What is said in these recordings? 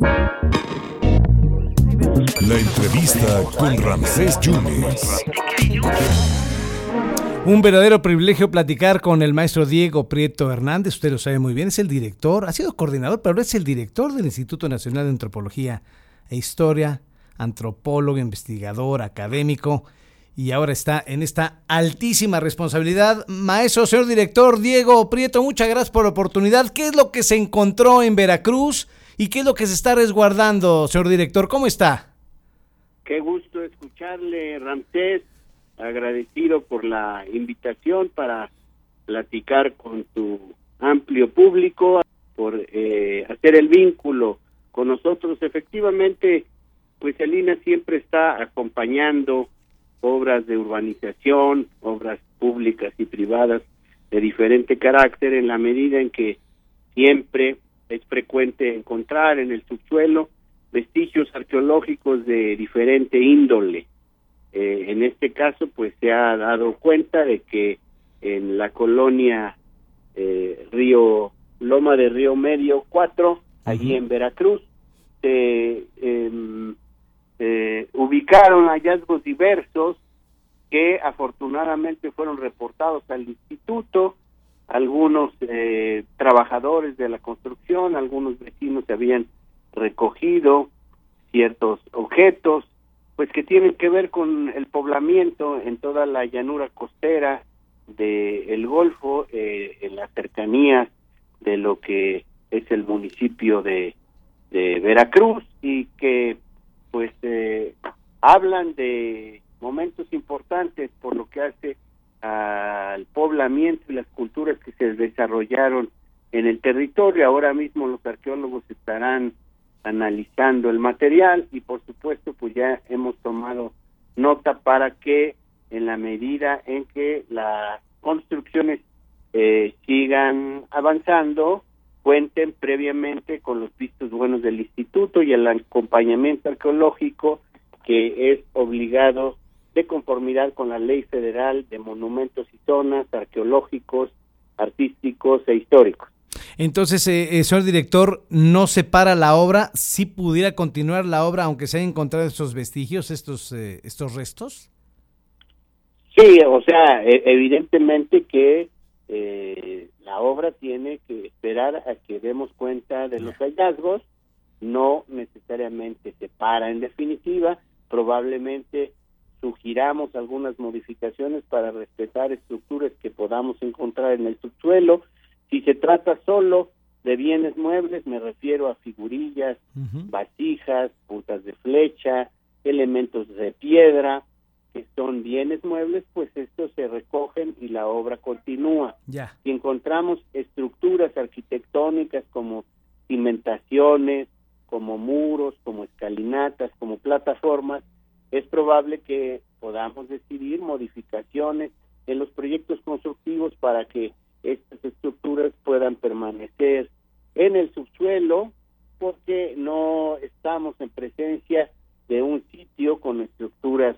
La entrevista con Ramsés Yunes. Un verdadero privilegio platicar con el maestro Diego Prieto Hernández, usted lo sabe muy bien, es el director, ha sido coordinador, pero es el director del Instituto Nacional de Antropología e Historia, antropólogo, investigador, académico, y ahora está en esta altísima responsabilidad. Maestro, señor director Diego Prieto, muchas gracias por la oportunidad. ¿Qué es lo que se encontró en Veracruz y qué es lo que se está resguardando, señor director? ¿Cómo está? Qué gusto escucharle, Ramsés. Agradecido por la invitación para platicar con tu amplio público, por eh, hacer el vínculo con nosotros. Efectivamente, pues Elina siempre está acompañando obras de urbanización, obras públicas y privadas de diferente carácter en la medida en que siempre es frecuente encontrar en el subsuelo vestigios arqueológicos de diferente índole. Eh, en este caso, pues se ha dado cuenta de que en la colonia eh, Río Loma de Río Medio 4, allí en Veracruz, se eh, ubicaron hallazgos diversos que afortunadamente fueron reportados al instituto, algunos eh, trabajadores de la construcción, algunos vecinos se habían recogido ciertos objetos, pues que tienen que ver con el poblamiento en toda la llanura costera del el Golfo, eh, en las cercanías de lo que es el municipio de, de Veracruz y que pues eh, hablan de momentos importantes por lo que hace al poblamiento y las culturas que se desarrollaron en el territorio. Ahora mismo los arqueólogos estarán analizando el material y por supuesto pues ya hemos tomado nota para que en la medida en que las construcciones eh, sigan avanzando cuenten previamente con los vistos buenos del instituto y el acompañamiento arqueológico que es obligado de conformidad con la ley federal de monumentos y zonas arqueológicos, artísticos e históricos. Entonces, eh, eh, señor director, ¿no se para la obra? ¿Sí pudiera continuar la obra aunque se hayan encontrado estos vestigios, estos, eh, estos restos? Sí, o sea, e, evidentemente que la obra tiene que esperar a que demos cuenta de los hallazgos, no necesariamente se para en definitiva, probablemente sugiramos algunas modificaciones para respetar estructuras que podamos encontrar en el subsuelo. Si se trata solo de bienes muebles, me refiero a figurillas, vasijas, puntas de flecha, elementos de piedra, que son bienes muebles, pues estos se recogen y la obra continúa. Si encontramos estructuras arquitectónicas como cimentaciones, como muros, como escalinatas, como plataformas, es probable que podamos decidir modificaciones en los proyectos constructivos para que estas estructuras puedan permanecer en el subsuelo porque no estamos en presencia de un sitio con estructuras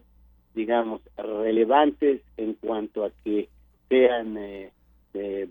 digamos relevantes en cuanto a que sean eh,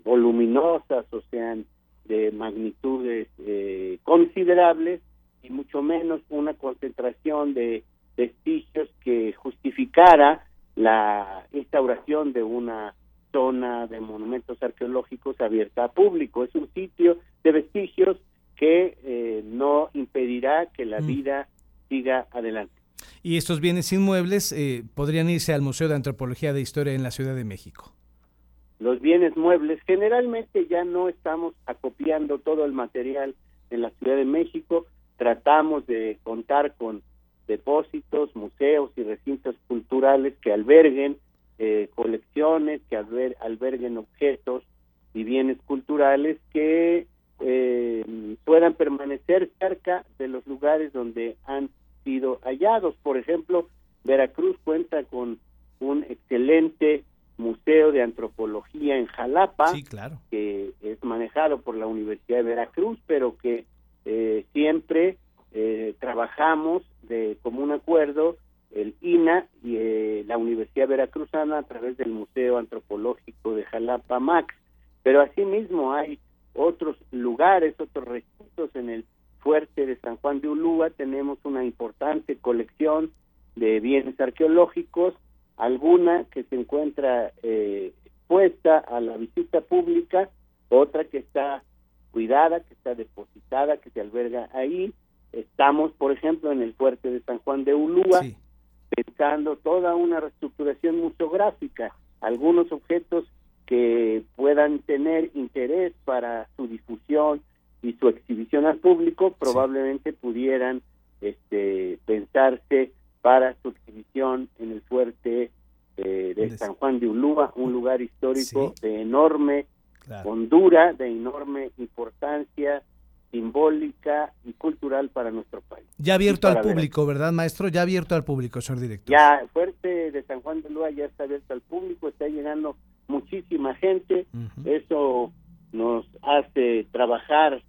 voluminosas o sean de magnitudes eh, considerables y mucho menos una concentración de vestigios que justificara la instauración de una zona de monumentos arqueológicos abierta a público. Es un sitio de vestigios que eh, no impedirá que la mm. vida siga adelante. Y estos bienes inmuebles eh, podrían irse al Museo de Antropología de Historia en la Ciudad de México. Los bienes muebles, generalmente ya no estamos acopiando todo el material en la Ciudad de México, tratamos de contar con depósitos, museos y recintos culturales que alberguen eh, colecciones, que alberguen objetos y bienes culturales que eh, puedan permanecer cerca de los lugares donde han sido hallados. Por ejemplo, Veracruz cuenta con un excelente museo de antropología en Jalapa, que es manejado por la Universidad de Veracruz, pero que eh, siempre eh, trabajamos de común acuerdo el INA y eh, la Universidad Veracruzana a través del Museo Antropológico de Jalapa Max, pero asimismo hay otros lugares, otros recintos en el fuerte de San Juan de Ulúa tenemos una importante colección de bienes arqueológicos, alguna que se encuentra eh, expuesta a la visita pública, otra que está cuidada, que está depositada, que se alberga ahí. Estamos, por ejemplo, en el fuerte de San Juan de Ulúa, pensando toda una reestructuración museográfica, algunos objetos que puedan tener interés para su difusión y su exhibición al público probablemente pudieran este, pensarse para su exhibición en el fuerte eh, de San Juan de Ulúa, un lugar histórico de enorme hondura, de enorme importancia simbólica y cultural para nuestro país. Ya abierto al público, ¿verdad, maestro? Ya abierto al público, señor director. Ya, Fuerte de San Juan de Lua ya está abierto al público, está llegando muchísima gente, eso nos hace trabajar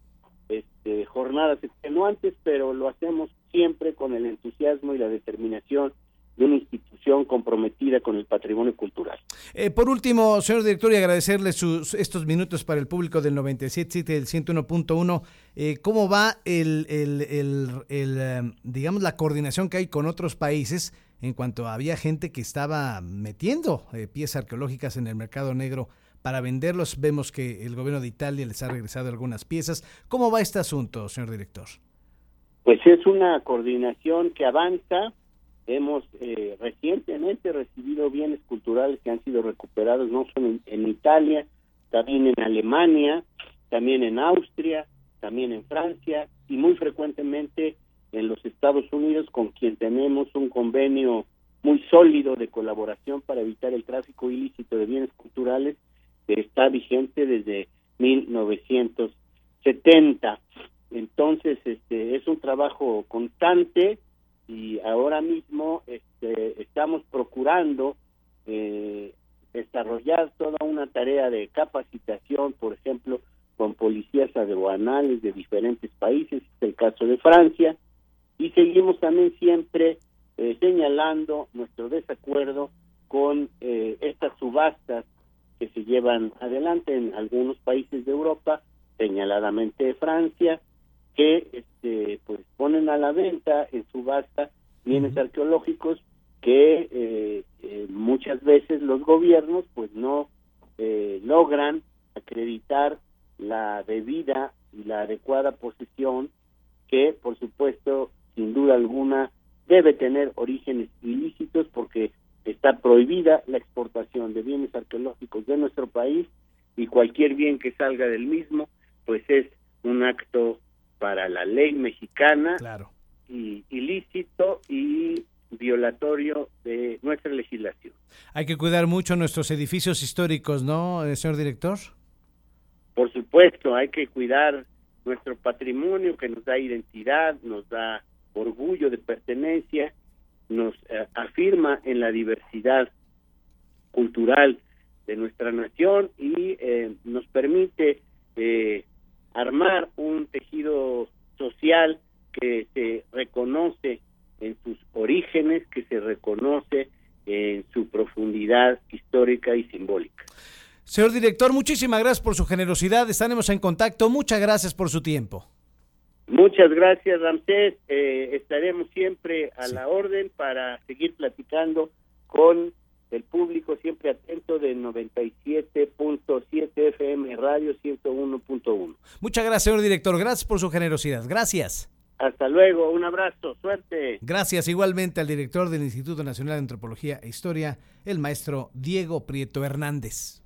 este, jornadas extenuantes, pero lo hacemos siempre con el entusiasmo y la determinación de una institución comprometida con el patrimonio cultural. Eh, por último, señor director, y agradecerle sus, estos minutos para el público del 97.7 del 101.1. Eh, ¿Cómo va el, el, el, eh, digamos, la coordinación que hay con otros países en cuanto había gente que estaba metiendo eh, piezas arqueológicas en el mercado negro para venderlos? Vemos que el gobierno de Italia les ha regresado algunas piezas. ¿Cómo va este asunto, señor director? Pues es una coordinación que avanza Hemos eh, recientemente recibido bienes culturales que han sido recuperados no solo en, Italia, también en Alemania, también en Austria, también en Francia y muy frecuentemente en los Estados Unidos con quien tenemos un convenio muy sólido de colaboración para evitar el tráfico ilícito de bienes culturales que está vigente desde 1970. Entonces, este es un trabajo constante y ahora mismo este, estamos procurando eh, desarrollar toda una tarea de capacitación, por ejemplo, con policías aduanales de diferentes países, es el caso de Francia, y seguimos también siempre eh, señalando nuestro desacuerdo con eh, estas subastas que se llevan adelante en algunos países de Europa, señaladamente Francia, que este, pues ponen a la venta en subasta bienes arqueológicos que eh, eh, muchas veces los gobiernos pues no eh, logran acreditar la debida y la adecuada posesión que por supuesto sin duda alguna debe tener orígenes ilícitos porque está prohibida la exportación de bienes arqueológicos de nuestro país y cualquier bien que salga del mismo pues es un acto para la ley mexicana y ilícito y violatorio de nuestra legislación. Hay que cuidar mucho nuestros edificios históricos, ¿no, eh, señor director? Por supuesto, hay que cuidar nuestro patrimonio que nos da identidad, nos da orgullo de pertenencia, nos eh, afirma en la diversidad cultural de nuestra nación y eh, nos permite armar un tejido social que se reconoce en sus orígenes, que se reconoce en su profundidad histórica y simbólica. Señor director, muchísimas gracias por su generosidad. Estaremos en contacto. Muchas gracias por su tiempo. Muchas gracias, Ramsés. Eh, estaremos siempre a la orden para seguir platicando con el público siempre atento de 97.7 FM Radio 101.1. Muchas gracias, señor director. Gracias por su generosidad. Gracias. Hasta luego, un abrazo, suerte. Gracias igualmente al director del Instituto Nacional de Antropología e Historia, el maestro Diego Prieto Hernández.